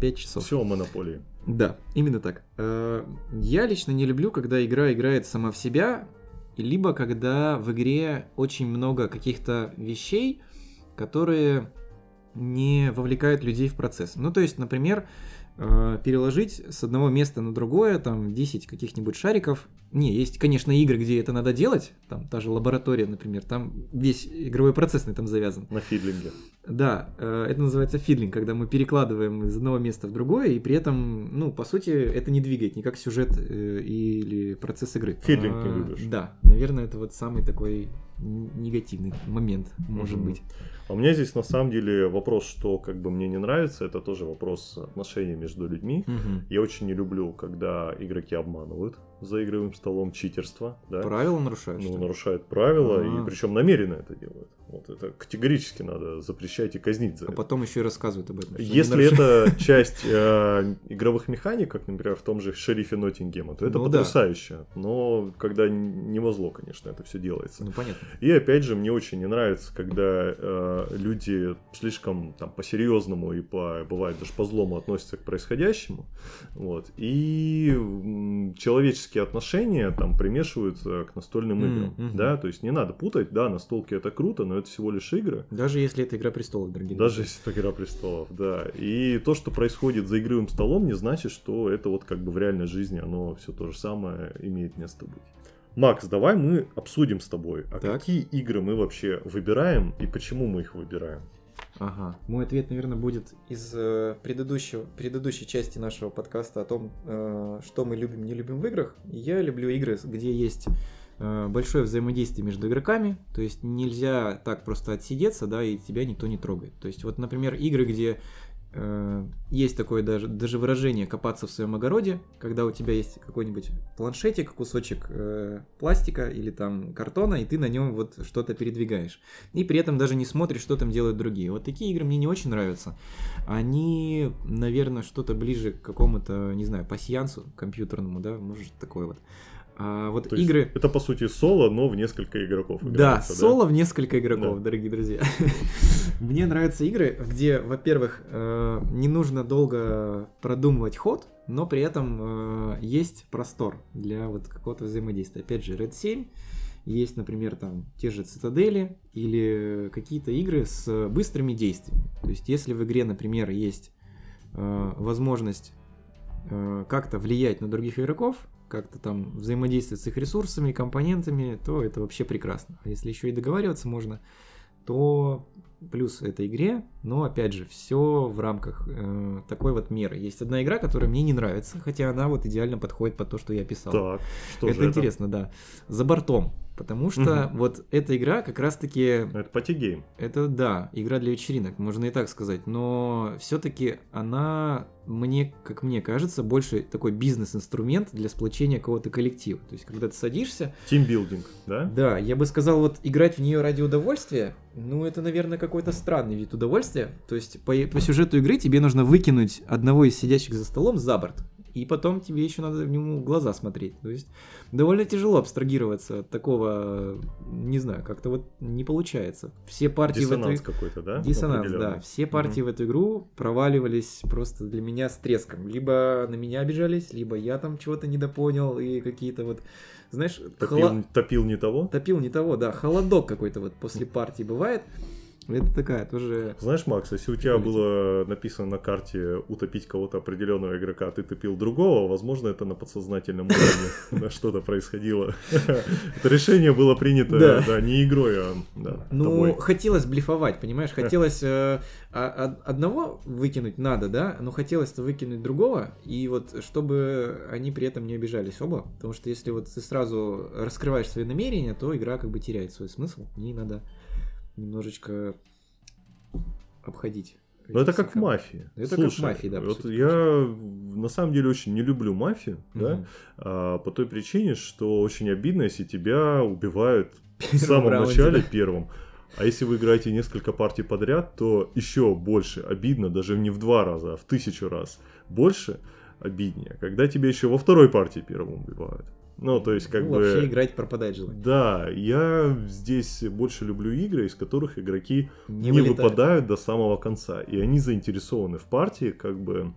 [SPEAKER 2] 5 часов.
[SPEAKER 1] Все о монополии.
[SPEAKER 2] Да, именно так. А, я лично не люблю, когда игра играет сама в себя, либо когда в игре очень много каких-то вещей, которые не вовлекают людей в процесс. Ну, то есть, например, э, переложить с одного места на другое, там, 10 каких-нибудь шариков. Не, есть, конечно, игры, где это надо делать, там, та же лаборатория, например, там весь игровой процесс на этом завязан.
[SPEAKER 1] На фидлинге.
[SPEAKER 2] Да, э, это называется фидлинг, когда мы перекладываем из одного места в другое, и при этом, ну, по сути, это не двигает никак сюжет э, или процесс игры.
[SPEAKER 1] Фидлинг не
[SPEAKER 2] А,
[SPEAKER 1] любишь.
[SPEAKER 2] Да, наверное, это вот самый такой негативный момент, может
[SPEAKER 1] Мгм.
[SPEAKER 2] быть.
[SPEAKER 1] А у меня здесь на самом деле вопрос, что как бы мне не нравится, это тоже вопрос отношений между людьми.
[SPEAKER 2] Мгм.
[SPEAKER 1] Я очень не люблю, когда игроки обманывают за игровым столом, читерство, да.
[SPEAKER 2] Правила нарушают,
[SPEAKER 1] ну,
[SPEAKER 2] что ли?
[SPEAKER 1] нарушают правила,
[SPEAKER 2] А.
[SPEAKER 1] и причем намеренно это делают. Вот это категорически надо запрещать и казнить за
[SPEAKER 2] А
[SPEAKER 1] это.
[SPEAKER 2] потом еще и рассказывают об этом.
[SPEAKER 1] Если это <laughs> часть э, игровых механик, как, например, в том же шерифе Ноттингема, то это
[SPEAKER 2] Ну да.
[SPEAKER 1] потрясающе. Но когда не во зло, конечно, это все делается.
[SPEAKER 2] Ну, понятно.
[SPEAKER 1] И опять же, мне очень не нравится, когда э, люди слишком там по-серьезному и по, бывает даже по злому относятся к происходящему. Вот. И м, человеческие отношения там примешиваются к настольным
[SPEAKER 2] М,
[SPEAKER 1] играм. Да, то есть не надо путать, да, настолки это круто, но это всего лишь игры.
[SPEAKER 2] Даже если это Игра престолов, дорогие
[SPEAKER 1] Даже если это Игра престолов, да. И то, что происходит за игровым столом, не значит, что это вот как бы в реальной жизни оно все то же самое имеет место быть. Макс, давай мы обсудим с тобой, а
[SPEAKER 2] Так.
[SPEAKER 1] какие игры мы вообще выбираем и почему мы их выбираем.
[SPEAKER 2] Ага. Мой ответ, наверное, будет из э, предыдущего, предыдущей части нашего подкаста о том, э, что мы любим, не любим в играх. Я люблю игры, где есть большое взаимодействие между игроками, то есть нельзя так просто отсидеться, да, и тебя никто не трогает. То есть вот, например, игры, где э, есть такое даже, даже выражение копаться в своем огороде, когда у тебя есть какой-нибудь планшетик, кусочек э, пластика или там картона, и ты на нем вот что-то передвигаешь. И при этом даже не смотришь, что там делают другие. Вот такие игры мне не очень нравятся. Они, наверное, что-то ближе к какому-то, не знаю, пассиансу компьютерному, да, может такое вот. А вот
[SPEAKER 1] То
[SPEAKER 2] игры...
[SPEAKER 1] Это по сути соло, но в несколько игроков
[SPEAKER 2] Да, соло в несколько игроков,
[SPEAKER 1] Да.
[SPEAKER 2] дорогие друзья. <laughs> Мне нравятся игры, где, во-первых, э, не нужно долго продумывать ход, но при этом э, есть простор для вот какого-то взаимодействия. Опять же, Red 7, есть, например, там те же цитадели или какие-то игры с быстрыми действиями. То есть, если в игре, например, есть э, возможность как-то влиять на других игроков, как-то там взаимодействовать с их ресурсами, компонентами, то это вообще прекрасно. А если еще и договариваться можно, то плюс этой игре, но опять же, все в рамках э, такой вот меры. Есть одна игра, которая мне не нравится, хотя она вот идеально подходит под то, что я писал.
[SPEAKER 1] Так, что
[SPEAKER 2] это
[SPEAKER 1] же
[SPEAKER 2] интересно, да. За бортом. Потому что
[SPEAKER 1] Мгм.
[SPEAKER 2] вот эта игра как раз-таки
[SPEAKER 1] это? Это party game.
[SPEAKER 2] это да, игра для вечеринок, можно и так сказать, но все-таки она мне, как мне кажется, больше такой бизнес-инструмент для сплочения какого-то коллектива. То есть, когда ты садишься,
[SPEAKER 1] Тимбилдинг, да?
[SPEAKER 2] да, я бы сказал, вот играть в нее ради удовольствия, ну, это, наверное, какой-то странный вид удовольствия. То есть, по, по сюжету игры тебе нужно выкинуть одного из сидящих за столом за борт. И потом тебе еще надо в нему в глаза смотреть. То есть довольно тяжело абстрагироваться от такого, не знаю, как-то вот не получается. Все партии в
[SPEAKER 1] Диссонанс
[SPEAKER 2] этой...
[SPEAKER 1] какой-то, да?
[SPEAKER 2] Диссонанс, да. Все партии в эту игру проваливались просто для меня с треском. Либо на меня обижались, либо я там чего-то недопонял и какие-то вот, знаешь,
[SPEAKER 1] Топил,
[SPEAKER 2] хола-
[SPEAKER 1] топил не того?
[SPEAKER 2] топил не того, да, холодок какой-то вот после партии бывает. Это такая тоже...
[SPEAKER 1] Знаешь, Макс, если у тебя было написано на карте утопить кого-то определенного игрока, а ты топил другого, возможно, это на подсознательном уровне <laughs> что-то происходило. <laughs> Это решение было принято, не игрой, а
[SPEAKER 2] Ну, хотелось блефовать, понимаешь? <laughs> Хотелось э, а- а- одного выкинуть надо, да, но хотелось-то выкинуть другого, и вот чтобы они при этом не обижались оба, потому что если вот ты сразу раскрываешь свои намерения, то игра как бы теряет свой смысл, в ней надо немножечко обходить.
[SPEAKER 1] Ну, это как в мафии.
[SPEAKER 2] Это как
[SPEAKER 1] Слушай,
[SPEAKER 2] в мафии, да,
[SPEAKER 1] Вот
[SPEAKER 2] сути,
[SPEAKER 1] я на самом деле очень не люблю мафию, да,
[SPEAKER 2] Мгм.
[SPEAKER 1] а, по той причине, что очень обидно, если тебя убивают <laughs> в
[SPEAKER 2] Первом
[SPEAKER 1] самом
[SPEAKER 2] раунде,
[SPEAKER 1] начале
[SPEAKER 2] да.
[SPEAKER 1] первым. А если вы играете несколько партий подряд, то еще больше обидно, даже не в два раза, а в тысячу раз больше обиднее, когда тебя еще во второй партии первым убивают. Ну, то есть, как
[SPEAKER 2] Ну,
[SPEAKER 1] бы...
[SPEAKER 2] Вообще играть пропадает желание.
[SPEAKER 1] Да, я здесь больше люблю игры, из которых игроки не,
[SPEAKER 2] вылетает.
[SPEAKER 1] выпадают до самого конца. И они заинтересованы в партии, как бы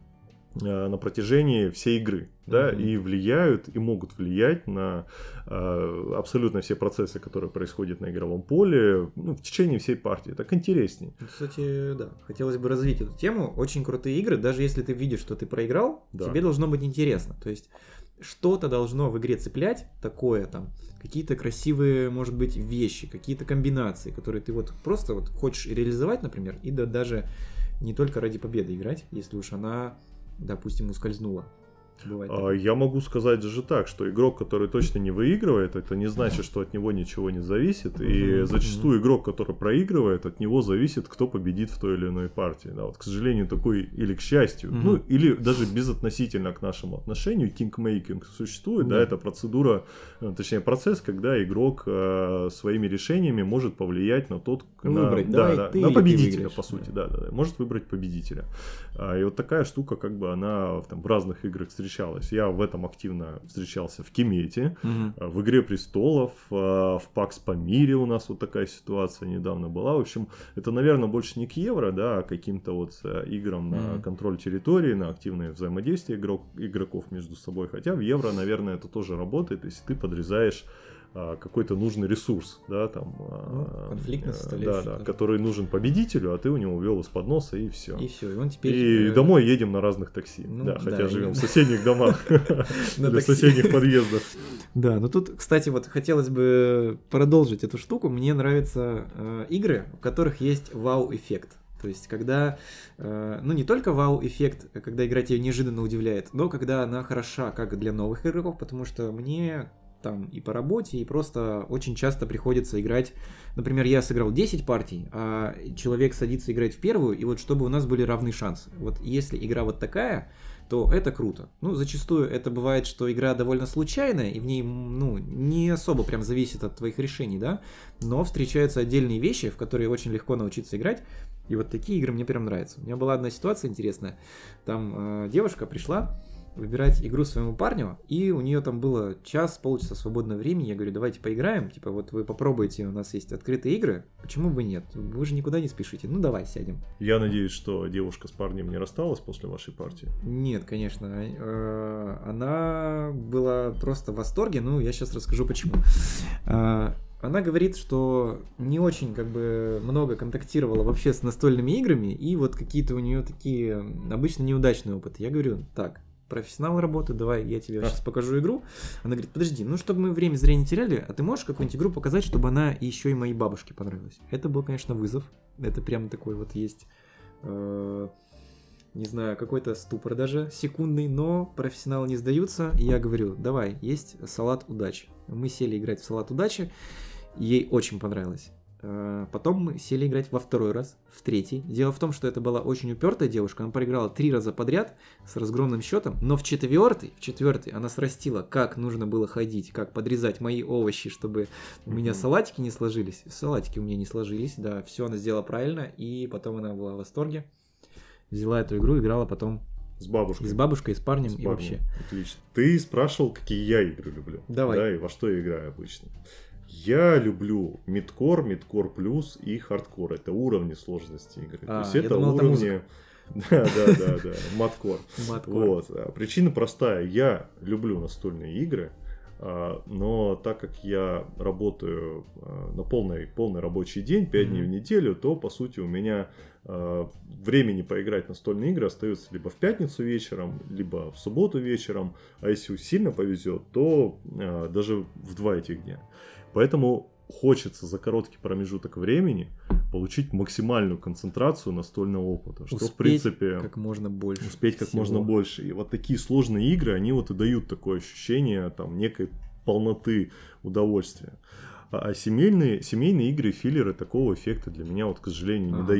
[SPEAKER 1] э, на протяжении всей игры, да,
[SPEAKER 2] Мгм.
[SPEAKER 1] и влияют, и могут влиять на э, абсолютно все процессы, которые происходят на игровом поле, ну, в течение всей партии. Так интересней.
[SPEAKER 2] Ну, Кстати, да, хотелось бы развить эту тему. Очень крутые игры, даже если ты видишь, что ты проиграл,
[SPEAKER 1] Да.
[SPEAKER 2] тебе должно быть интересно. То есть что-то должно в игре цеплять, такое там, какие-то красивые, может быть, вещи, какие-то комбинации, которые ты вот просто вот хочешь реализовать, например, и да даже не только ради победы играть, если уж она, допустим, ускользнула. Бывает
[SPEAKER 1] А. Я могу сказать даже так, что игрок, который точно не выигрывает, это не значит, что от него ничего не зависит. И зачастую игрок, который проигрывает, от него зависит, кто победит в той или иной партии. Да, вот, к сожалению, такой, или к счастью, ну, или даже безотносительно к нашему отношению, кингмейкинг существует, да,
[SPEAKER 2] Да.
[SPEAKER 1] это процедура, э, точнее процесс, когда игрок э, своими решениями может повлиять на тот, на-
[SPEAKER 2] Выбрать,
[SPEAKER 1] да,
[SPEAKER 2] давай
[SPEAKER 1] да,
[SPEAKER 2] ты
[SPEAKER 1] на
[SPEAKER 2] ты
[SPEAKER 1] победителя,
[SPEAKER 2] выиграешь,
[SPEAKER 1] по сути,
[SPEAKER 2] да.
[SPEAKER 1] да, да, да, может выбрать победителя. А, И вот такая штука, как бы она там, в разных играх встречалась. Я в этом активно встречался в Кемете, а, в Игре престолов, а, в Пакс по мире у нас вот такая ситуация недавно была. В общем, это, наверное, больше не к евро, да, а каким-то вот э, играм на
[SPEAKER 2] Мгм.
[SPEAKER 1] контроль территории, на активное взаимодействие игрок, игроков между собой. Хотя в евро, наверное, это тоже работает, если ты подрезаешь какой-то нужный ресурс, да, там, а,
[SPEAKER 2] Ну, конфликтная
[SPEAKER 1] э, да, да,
[SPEAKER 2] да.
[SPEAKER 1] который нужен победителю, а ты у него увел из-под носа и все.
[SPEAKER 2] И все, и он теперь...
[SPEAKER 1] И
[SPEAKER 2] э,
[SPEAKER 1] домой едем на разных такси.
[SPEAKER 2] ну,
[SPEAKER 1] да,
[SPEAKER 2] да,
[SPEAKER 1] хотя
[SPEAKER 2] и-
[SPEAKER 1] живем в <laughs> соседних домах <laughs> или в соседних подъездах.
[SPEAKER 2] Да, ну тут, кстати, вот хотелось бы продолжить эту штуку. Мне нравятся э, игры, в которых есть вау-эффект. То есть, когда, ну не только вау-эффект, когда игра тебя неожиданно удивляет, но когда она хороша как для новых игроков, потому что мне там и по работе, и просто очень часто приходится играть. Например, я сыграл 10 партий, а человек садится играть в первую, и вот чтобы у нас были равные шансы. Вот если игра вот такая, то это круто. Ну, зачастую это бывает, что игра довольно случайная, и в ней, ну, не особо прям зависит от твоих решений, да, но встречаются отдельные вещи, в которые очень легко научиться играть, и вот такие игры мне прям нравятся. У меня была одна ситуация интересная, там э, девушка пришла выбирать игру своему парню, и у нее там было час, полчаса свободного времени, я говорю, давайте поиграем, типа, вот вы попробуйте, у нас есть открытые игры, почему бы нет, вы же никуда не спешите, ну давай сядем.
[SPEAKER 1] Я надеюсь, что девушка с парнем не рассталась после вашей партии.
[SPEAKER 2] Нет, конечно. э, Она была просто в восторге. Ну, я сейчас расскажу почему. Э, Она говорит, что не очень как бы много контактировала вообще с настольными играми, и вот какие-то у нее такие обычно неудачные опыты. Я говорю, так, профессионал работы, давай я тебе сейчас покажу игру. Она говорит, подожди, ну чтобы мы время зря не теряли, а ты можешь какую-нибудь игру показать, чтобы она еще и моей бабушке понравилась? Это был, конечно, вызов. Это прям такой вот есть э, не знаю, какой-то ступор даже секундный, но профессионалы не сдаются. И я говорю, давай, есть салат удачи. Мы сели играть в салат удачи, ей очень понравилось. Э, Потом мы сели играть во второй раз, в третий. Дело в том, что это была очень упертая девушка. Она проиграла три раза подряд с разгромным счетом, но в четвертый, в четвертый она срастила, как нужно было ходить, как подрезать мои овощи, чтобы у меня салатики не сложились. Салатики у меня не сложились, да, все она сделала правильно, и потом она была в восторге. Взяла эту игру, играла потом
[SPEAKER 1] С бабушкой.
[SPEAKER 2] и с бабушкой, и с парнем,
[SPEAKER 1] С
[SPEAKER 2] и
[SPEAKER 1] парнем.
[SPEAKER 2] вообще.
[SPEAKER 1] Отлично. Ты спрашивал, какие я игры люблю.
[SPEAKER 2] Давай.
[SPEAKER 1] Да, и во что я играю обычно. Я люблю мидкор, мидкор плюс и хардкор. Это уровни сложности игры.
[SPEAKER 2] А,
[SPEAKER 1] То есть это
[SPEAKER 2] думал,
[SPEAKER 1] уровни... <laughs> Да, да, да, да. Маткор. Вот. а Причина простая. Я люблю настольные игры, а, но так как я работаю а, на полный, полный рабочий день, 5 дней в неделю, то, по сути, у меня времени поиграть в настольные игры остается либо в пятницу вечером, либо в субботу вечером, а если сильно повезет, то даже в два этих дня. Поэтому хочется за короткий промежуток времени получить максимальную концентрацию настольного опыта, что в принципе
[SPEAKER 2] Как можно больше.
[SPEAKER 1] успеть как
[SPEAKER 2] всего.
[SPEAKER 1] можно больше. И вот такие сложные игры, они вот и дают такое ощущение там некой полноты удовольствия. А семейные, семейные игры, филлеры такого эффекта для меня вот, к сожалению, не
[SPEAKER 2] Ага.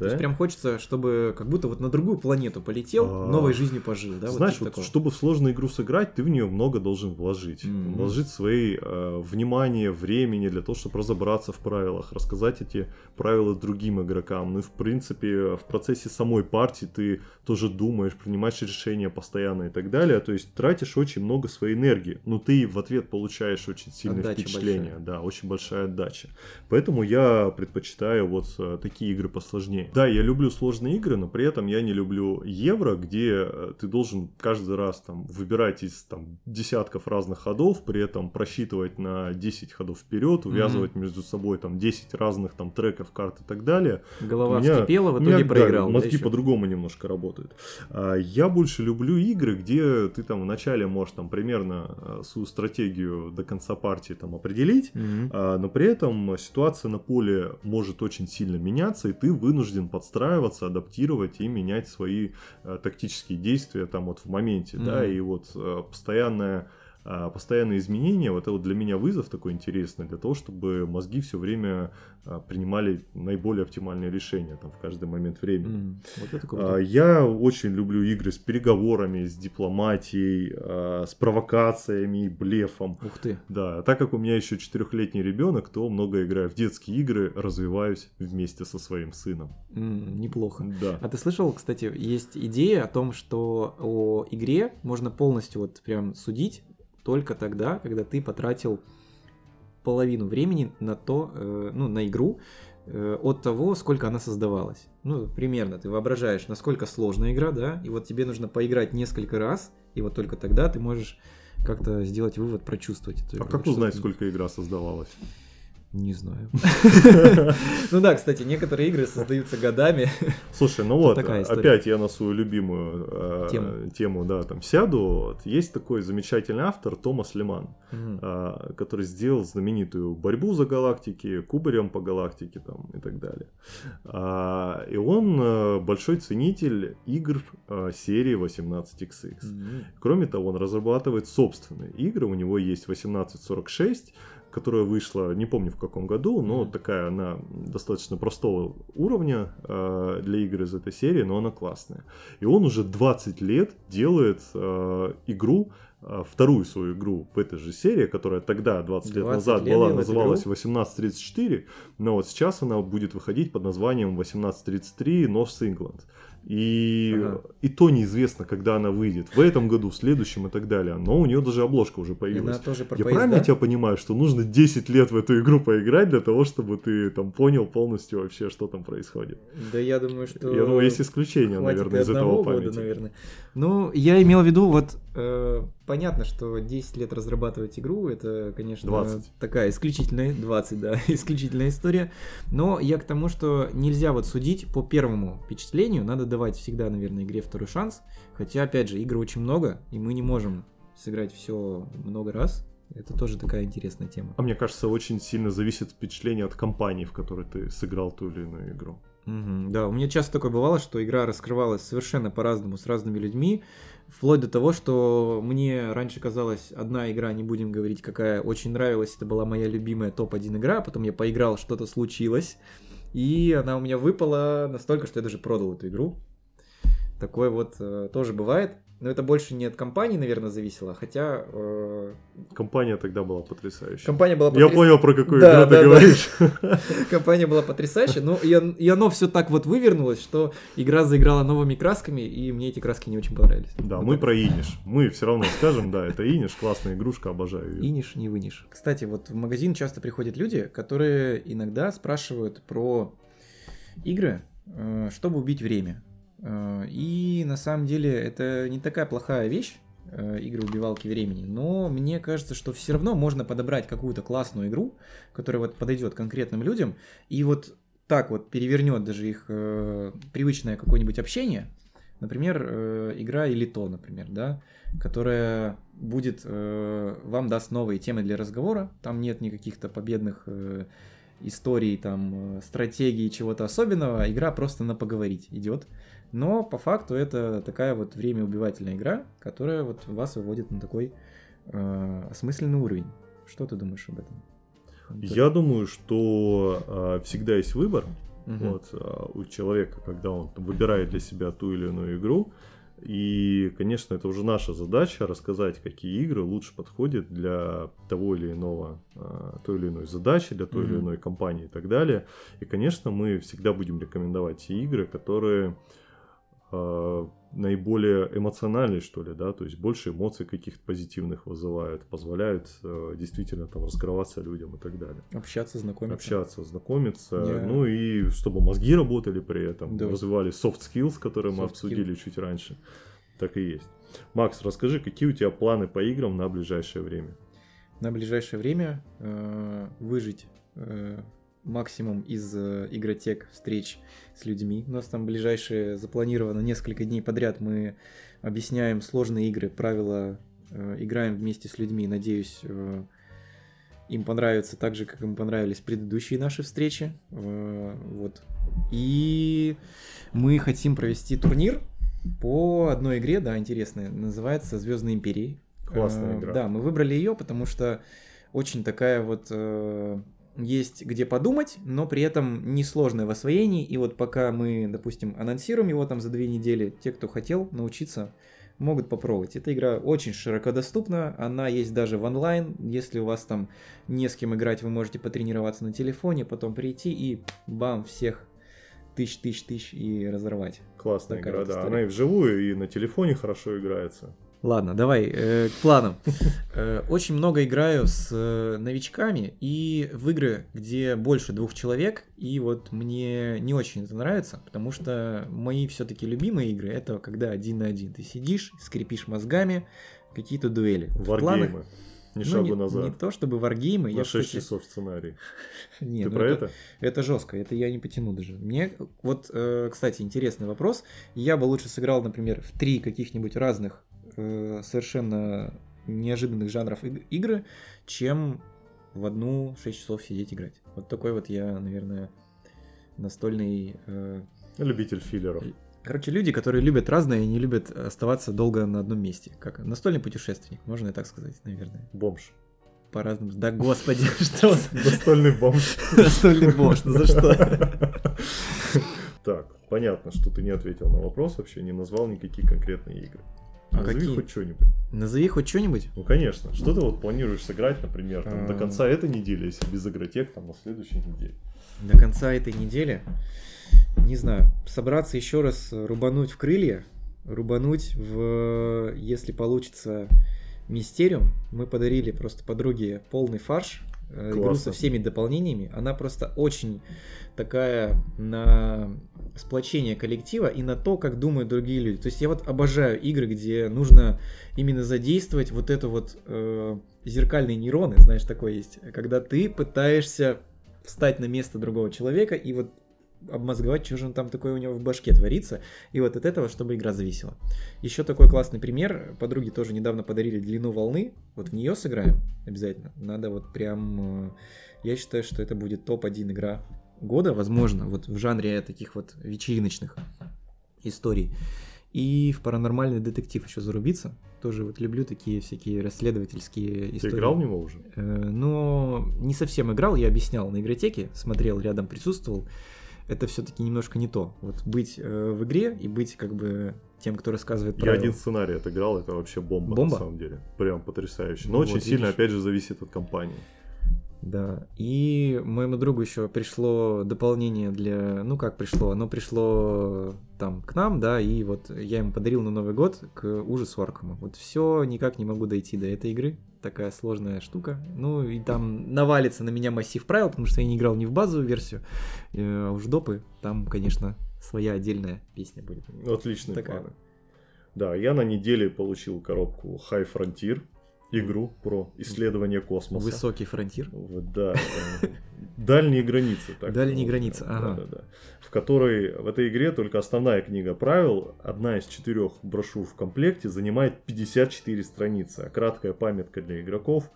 [SPEAKER 1] Дают.
[SPEAKER 2] То есть
[SPEAKER 1] да?
[SPEAKER 2] прям хочется, чтобы как будто вот на другую планету полетел,
[SPEAKER 1] А,
[SPEAKER 2] новой жизнью пожил, да?
[SPEAKER 1] Знаешь, вот
[SPEAKER 2] такого.
[SPEAKER 1] чтобы в сложную игру сыграть, ты в нее много должен вложить.
[SPEAKER 2] Мгм.
[SPEAKER 1] Вложить свои э, внимание, времени для того, чтобы разобраться в правилах, рассказать эти правила другим игрокам. Ну и в принципе в процессе самой партии ты тоже думаешь, принимаешь решения постоянно и так далее. То есть тратишь очень много своей энергии, но ты в ответ получаешь очень сильное
[SPEAKER 2] Отдача
[SPEAKER 1] впечатление.
[SPEAKER 2] большая.
[SPEAKER 1] Да, очень большая отдача. Поэтому я предпочитаю вот э, такие игры посложнее. Да, я люблю сложные игры, но при этом я не люблю евро, где э, ты должен каждый раз там выбирать из там десятков разных ходов, при этом просчитывать на 10 ходов вперед, увязывать mm-hmm. между собой там 10 разных там треков, карт и так далее.
[SPEAKER 2] Голова меня, вскипела, в итоге меня, проиграл.
[SPEAKER 1] Да, мозги по-другому немножко работают. А, я больше люблю игры, где ты там вначале можешь там примерно э, свою стратегию до конца партии там определить, mm-hmm. но при этом ситуация на поле может очень сильно меняться, и ты вынужден подстраиваться, адаптировать и менять свои э, тактические действия там вот в моменте, mm-hmm. да, и вот э, постоянная а, постоянные изменения, вот это вот для меня вызов такой интересный, для того, чтобы мозги все время а, принимали наиболее оптимальные решения там, в каждый момент времени. Mm, вот. А, я очень люблю игры с переговорами, с дипломатией, с провокациями, блефом.
[SPEAKER 2] Ух ты.
[SPEAKER 1] Да, так как у меня еще четырехлетний ребенок, то много играю в детские игры, развиваюсь вместе со своим сыном.
[SPEAKER 2] Mm, неплохо.
[SPEAKER 1] Да.
[SPEAKER 2] А ты слышал, кстати, есть идея о том, что о игре можно полностью вот прям судить только тогда, когда ты потратил половину времени на то, э, ну, на игру, э, от того, сколько она создавалась. Ну, примерно, ты воображаешь, насколько сложная игра, да, и вот тебе нужно поиграть несколько раз, и вот только тогда ты можешь как-то сделать вывод, прочувствовать
[SPEAKER 1] эту игру. А как узнать, сколько игра создавалась?
[SPEAKER 2] Не знаю. <laughs> Ну да, кстати, некоторые игры создаются годами.
[SPEAKER 1] Слушай, ну вот, опять я на свою любимую э, тему, да, там сяду. Есть такой замечательный автор Томас Леман, э, который сделал знаменитую борьбу за галактики, кубарем по галактике там и так далее. А, и он э, большой ценитель игр серии 18XX. Кроме того, он разрабатывает собственные игры. У него есть 1846, которая вышла, не помню в каком году, но такая она достаточно простого уровня э, для игр из этой серии, но она классная. И он уже 20 лет делает э, игру, вторую свою игру в этой же серии, которая тогда, 20 лет 20 назад, лет была, называлась 1834, но вот сейчас она будет выходить под названием 1833 North England. И, ага. и то неизвестно, когда она выйдет. В этом году, в следующем и так далее. Но у нее даже обложка уже появилась.
[SPEAKER 2] Она тоже про
[SPEAKER 1] Я
[SPEAKER 2] поезда?
[SPEAKER 1] правильно тебя понимаю, что нужно 10 лет в эту игру поиграть для того, чтобы ты там понял полностью вообще, что там происходит?
[SPEAKER 2] Да я думаю, что...
[SPEAKER 1] Я думаю, есть исключения, наверное, из этого памяти. Года, наверное.
[SPEAKER 2] Ну, я имел в виду, вот э, понятно, что 10 лет разрабатывать игру, это, конечно,
[SPEAKER 1] 20.
[SPEAKER 2] такая исключительная, 20, да, <laughs> исключительная история. Но я к тому, что нельзя вот судить по первому впечатлению, надо давать всегда, наверное, игре второй шанс. Хотя, опять же, игр очень много, и мы не можем сыграть все много раз. Это тоже такая интересная тема.
[SPEAKER 1] А мне кажется, очень сильно зависит впечатление от компании, в которой ты сыграл ту или иную игру.
[SPEAKER 2] Угу, да, у меня часто такое бывало, что игра раскрывалась совершенно по-разному с разными людьми, вплоть до того, что мне раньше казалось, одна игра, не будем говорить, какая очень нравилась, это была моя любимая топ-1 игра, а потом я поиграл, что-то случилось, и она у меня выпала настолько, что я даже продал эту игру. Такое вот э, тоже бывает. Но это больше не от компании, наверное, зависело, хотя... Э...
[SPEAKER 1] Компания тогда была потрясающая.
[SPEAKER 2] Компания была
[SPEAKER 1] потряс... Я понял, про какую да, игру да, ты да. говоришь. <laughs>
[SPEAKER 2] Компания была потрясающая, но и, и оно все так вот вывернулось, что игра заиграла новыми красками, и мне эти краски не очень понравились.
[SPEAKER 1] Да, вот мы так. про Иниш. Мы все равно скажем, да, это Иниш, классная игрушка, обожаю ее.
[SPEAKER 2] Иниш, не выниш. Кстати, вот в магазин часто приходят люди, которые иногда спрашивают про игры, э, чтобы убить время. Э, и на самом деле это не такая плохая вещь, э, игры убивалки времени, но мне кажется, что все равно можно подобрать какую-то классную игру, которая вот подойдет конкретным людям, и вот так вот перевернет даже их э, привычное какое-нибудь общение, например, игра Элито, например, да, которая будет, вам даст новые темы для разговора, там нет никаких-то победных э, историй, там, стратегии, чего-то особенного, игра просто на поговорить идет. Но по факту это такая вот время убивательная игра, которая вот вас выводит на такой э, осмысленный уровень. Что ты думаешь об этом?
[SPEAKER 1] Я думаю, что э, всегда есть выбор угу. вот, э, у человека, когда он выбирает для себя ту или иную игру. И, конечно, это уже наша задача рассказать, какие игры лучше подходят для того или иного, э, той или иной задачи, для той mm-hmm. или иной компании и так далее. И, конечно, мы всегда будем рекомендовать те игры, которые наиболее эмоциональный, что ли, да, то есть больше эмоций каких-то позитивных вызывают, позволяют э, действительно там раскрываться людям и так далее.
[SPEAKER 2] Общаться, знакомиться.
[SPEAKER 1] Общаться, знакомиться,
[SPEAKER 2] Я-
[SPEAKER 1] ну и чтобы мозги работали при этом,
[SPEAKER 2] Да.
[SPEAKER 1] развивали soft skills, которые мы
[SPEAKER 2] Soft
[SPEAKER 1] обсудили чуть раньше. Так и есть. Макс, расскажи, какие у тебя планы по играм на ближайшее время?
[SPEAKER 2] на ближайшее время э, выжить э, максимум из э, игротек встреч с людьми. У нас там ближайшие запланировано несколько дней подряд. Мы объясняем сложные игры, правила, э, играем вместе с людьми. Надеюсь, э, им понравится так же, как им понравились предыдущие наши встречи. Э, вот. И мы хотим провести турнир по одной игре, да, интересной. Называется Звездные империи.
[SPEAKER 1] Классная
[SPEAKER 2] Э,
[SPEAKER 1] игра.
[SPEAKER 2] Да, мы выбрали ее, потому что очень такая вот э, есть где подумать, но при этом несложное в освоении. И вот пока мы, допустим, анонсируем его там за две недели, те, кто хотел научиться, могут попробовать. Эта игра очень широко доступна, она есть даже в онлайн. Если у вас там не с кем играть, вы можете потренироваться на телефоне, потом прийти и бам, всех тысяч, тысяч, тысяч и разорвать.
[SPEAKER 1] Классная
[SPEAKER 2] Такая
[SPEAKER 1] игра,
[SPEAKER 2] вот
[SPEAKER 1] да.
[SPEAKER 2] история.
[SPEAKER 1] Она и вживую, и на телефоне хорошо играется.
[SPEAKER 2] Ладно, давай э, к планам. Э, Очень много играю с э, новичками и в игры, где больше двух человек. И вот мне не очень это нравится, потому что мои все-таки любимые игры это когда один на один. Ты сидишь, скрипишь мозгами, какие-то дуэли.
[SPEAKER 1] Варгеймы. Ни
[SPEAKER 2] ну,
[SPEAKER 1] шагу
[SPEAKER 2] не,
[SPEAKER 1] назад.
[SPEAKER 2] не то чтобы варгеймы,
[SPEAKER 1] На
[SPEAKER 2] я
[SPEAKER 1] 6
[SPEAKER 2] кстати,
[SPEAKER 1] часов сценарий. <laughs>
[SPEAKER 2] не,
[SPEAKER 1] Ты
[SPEAKER 2] ну
[SPEAKER 1] про это?
[SPEAKER 2] это жестко, это я не потяну даже. Мне, вот, э, кстати, интересный вопрос. Я бы лучше сыграл, например, в три каких-нибудь разных э, совершенно неожиданных жанров иг- игры, чем в одну 6 часов сидеть играть. Вот такой вот я, наверное, настольный... э,
[SPEAKER 1] Любитель филлеров.
[SPEAKER 2] Короче, люди, которые любят разное и не любят оставаться долго на одном месте. Как настольный путешественник, можно и так сказать, наверное.
[SPEAKER 1] Бомж.
[SPEAKER 2] По разным... Да господи, <laughs> что <laughs>
[SPEAKER 1] Настольный бомж.
[SPEAKER 2] настольный бомж, ну за что?
[SPEAKER 1] Так, понятно, что ты не ответил на вопрос вообще, не назвал никакие конкретные игры. Назови
[SPEAKER 2] какие?
[SPEAKER 1] хоть что-нибудь.
[SPEAKER 2] Назови хоть что-нибудь.
[SPEAKER 1] Ну, конечно. Что ты вот планируешь сыграть, например, там, до
[SPEAKER 2] А.
[SPEAKER 1] конца этой недели, если без игротек, там, на следующей неделе?
[SPEAKER 2] до конца этой недели, не знаю, собраться еще раз рубануть в крылья, рубануть в, если получится, Мистериум. Мы подарили просто подруге полный фарш, э, игру
[SPEAKER 1] Классно.
[SPEAKER 2] со всеми дополнениями. Она просто очень такая на сплочение коллектива и на то, как думают другие люди. То есть я вот обожаю игры, где нужно именно задействовать вот это вот э, зеркальные нейроны, знаешь, такое есть, когда ты пытаешься встать на место другого человека и вот обмозговать, что же он там такое у него в башке творится, и вот от этого, чтобы игра зависела. Еще такой классный пример, подруги тоже недавно подарили длину волны, вот в нее сыграем обязательно, надо вот прям, э, я считаю, что это будет топ-1 игра года, возможно, вот в жанре таких вот вечериночных историй. И в паранормальный детектив еще зарубиться. Тоже вот люблю такие всякие расследовательские
[SPEAKER 1] Ты
[SPEAKER 2] истории.
[SPEAKER 1] играл в него уже?
[SPEAKER 2] Э, Но не совсем играл, я объяснял на игротеке, смотрел рядом, присутствовал. Это все-таки немножко не то. Вот быть э, в игре и быть как бы тем, кто рассказывает
[SPEAKER 1] Я
[SPEAKER 2] правила.
[SPEAKER 1] один сценарий отыграл, это вообще бомба,
[SPEAKER 2] Бомба?
[SPEAKER 1] на самом деле. Прям потрясающе. Но
[SPEAKER 2] Вот,
[SPEAKER 1] очень сильно,
[SPEAKER 2] видишь.
[SPEAKER 1] опять же, зависит от компании.
[SPEAKER 2] Да. И моему другу еще пришло дополнение для... Ну как пришло? Оно пришло там к нам, да, и вот я ему подарил на Новый год к ужасу Аркама. Вот все, никак не могу дойти до этой игры. Такая сложная штука. Ну и там навалится на меня массив правил, потому что я не играл ни в базовую версию, э, а уж допы. Там, конечно, своя отдельная песня будет.
[SPEAKER 1] Отличные
[SPEAKER 2] Такая.
[SPEAKER 1] планы. Да, я на неделе получил коробку High Frontier, игру про исследование космоса.
[SPEAKER 2] Высокий фронтир.
[SPEAKER 1] Вот, да. э, Дальние границы. так
[SPEAKER 2] Дальние границы, ага.
[SPEAKER 1] Да, да, да. В которой в этой игре только основная книга правил, одна из четырех брошюр в комплекте, занимает 54 страницы, а краткая памятка для игроков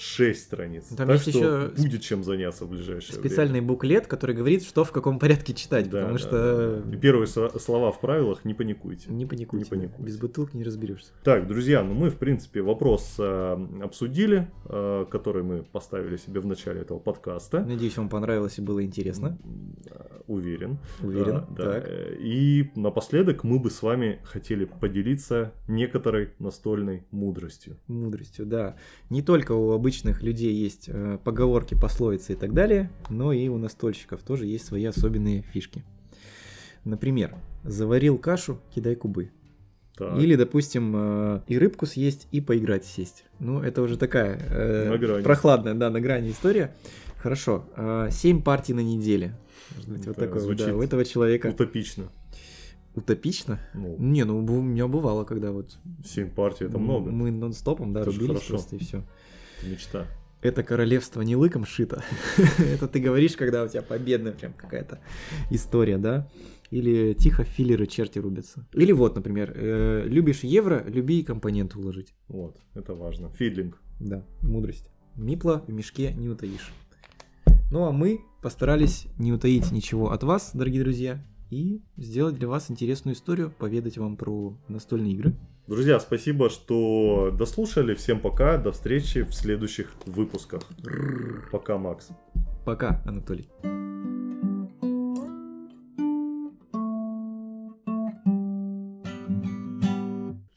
[SPEAKER 1] 6 страниц.
[SPEAKER 2] Там
[SPEAKER 1] так
[SPEAKER 2] есть
[SPEAKER 1] что
[SPEAKER 2] еще
[SPEAKER 1] будет чем заняться в ближайшее
[SPEAKER 2] Специальный буклет, который говорит, что в каком порядке читать,
[SPEAKER 1] время. Да,
[SPEAKER 2] потому
[SPEAKER 1] да,
[SPEAKER 2] что...
[SPEAKER 1] да. Первые слова в правилах не паникуйте.
[SPEAKER 2] Не паникуйте.
[SPEAKER 1] Не
[SPEAKER 2] да.
[SPEAKER 1] паникуйте.
[SPEAKER 2] Без бутылки не разберешься.
[SPEAKER 1] Так, друзья, ну мы, в принципе, вопрос э, обсудили, э, который мы поставили себе в начале этого подкаста.
[SPEAKER 2] Надеюсь, вам понравилось и было интересно.
[SPEAKER 1] Э, Уверен.
[SPEAKER 2] Уверен.
[SPEAKER 1] Да.
[SPEAKER 2] Так.
[SPEAKER 1] Э, И напоследок мы бы с вами хотели поделиться некоторой настольной мудростью.
[SPEAKER 2] Мудростью, да. Не только у обычных людей есть э, поговорки, пословицы и так далее, но и у настольщиков тоже есть свои особенные фишки. Например, заварил кашу, кидай кубы.
[SPEAKER 1] Так.
[SPEAKER 2] Или, допустим, э, и рыбку съесть, и поиграть сесть. Ну, это уже такая э, прохладная, да, на грани история. Хорошо. э, Семь партий на неделе. Может быть, вот
[SPEAKER 1] Это
[SPEAKER 2] такое, вот,
[SPEAKER 1] звучит
[SPEAKER 2] да, у этого человека
[SPEAKER 1] Утопично.
[SPEAKER 2] утопично.
[SPEAKER 1] Ну,
[SPEAKER 2] Не, ну у меня бывало, когда вот
[SPEAKER 1] 7 партий это много.
[SPEAKER 2] мы нон-стопом, да,
[SPEAKER 1] Это
[SPEAKER 2] рубились просто и все.
[SPEAKER 1] Мечта.
[SPEAKER 2] Это королевство не лыком шито. <laughs> Это ты говоришь, когда у тебя победная прям какая-то история, да? Или тихо филлеры черти рубятся. Или вот, например, э, любишь евро, люби и компоненты уложить.
[SPEAKER 1] Вот, это важно. Фидлинг.
[SPEAKER 2] Да, мудрость. Мипла в мешке не утаишь. Ну а мы постарались не утаить ничего от вас, дорогие друзья, и сделать для вас интересную историю, поведать вам про настольные игры.
[SPEAKER 1] Друзья, спасибо, что дослушали. Всем пока. До встречи в следующих выпусках. Пока, Макс.
[SPEAKER 2] Пока, Анатолий.